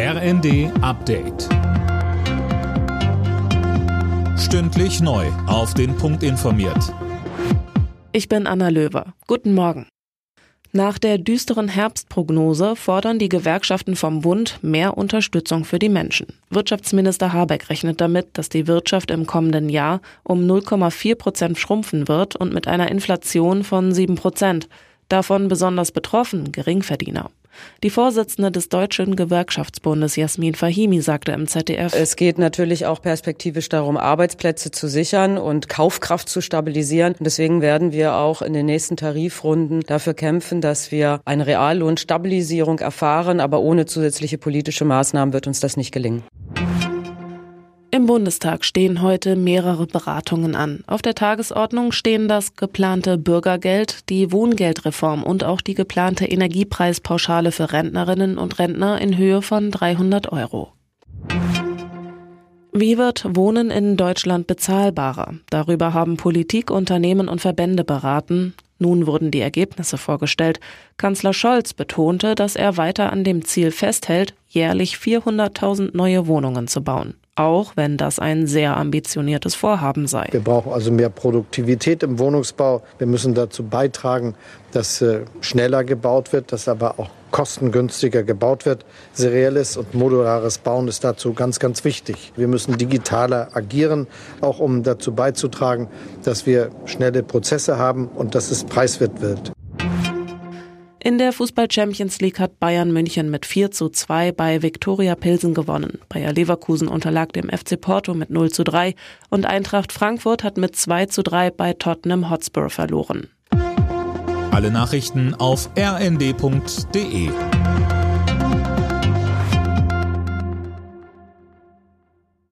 RND Update. Stündlich neu. Auf den Punkt informiert. Ich bin Anna Löwer. Guten Morgen. Nach der düsteren Herbstprognose fordern die Gewerkschaften vom Bund mehr Unterstützung für die Menschen. Wirtschaftsminister Habeck rechnet damit, dass die Wirtschaft im kommenden Jahr um 0,4 Prozent schrumpfen wird und mit einer Inflation von 7 Prozent. Davon besonders betroffen Geringverdiener. Die Vorsitzende des Deutschen Gewerkschaftsbundes Jasmin Fahimi sagte im ZDF, es geht natürlich auch perspektivisch darum, Arbeitsplätze zu sichern und Kaufkraft zu stabilisieren. Deswegen werden wir auch in den nächsten Tarifrunden dafür kämpfen, dass wir eine Reallohnstabilisierung erfahren, aber ohne zusätzliche politische Maßnahmen wird uns das nicht gelingen. Im Bundestag stehen heute mehrere Beratungen an. Auf der Tagesordnung stehen das geplante Bürgergeld, die Wohngeldreform und auch die geplante Energiepreispauschale für Rentnerinnen und Rentner in Höhe von 300 Euro. Wie wird Wohnen in Deutschland bezahlbarer? Darüber haben Politik, Unternehmen und Verbände beraten. Nun wurden die Ergebnisse vorgestellt. Kanzler Scholz betonte, dass er weiter an dem Ziel festhält, jährlich 400.000 neue Wohnungen zu bauen auch wenn das ein sehr ambitioniertes Vorhaben sei. Wir brauchen also mehr Produktivität im Wohnungsbau. Wir müssen dazu beitragen, dass äh, schneller gebaut wird, dass aber auch kostengünstiger gebaut wird. Serielles und modulares Bauen ist dazu ganz, ganz wichtig. Wir müssen digitaler agieren, auch um dazu beizutragen, dass wir schnelle Prozesse haben und dass es preiswert wird. In der Fußball Champions League hat Bayern München mit 4 zu 2 bei Viktoria Pilsen gewonnen. Bayer Leverkusen unterlag dem FC Porto mit 0 zu 3 und Eintracht Frankfurt hat mit 2 zu 3 bei Tottenham Hotspur verloren. Alle Nachrichten auf rnd.de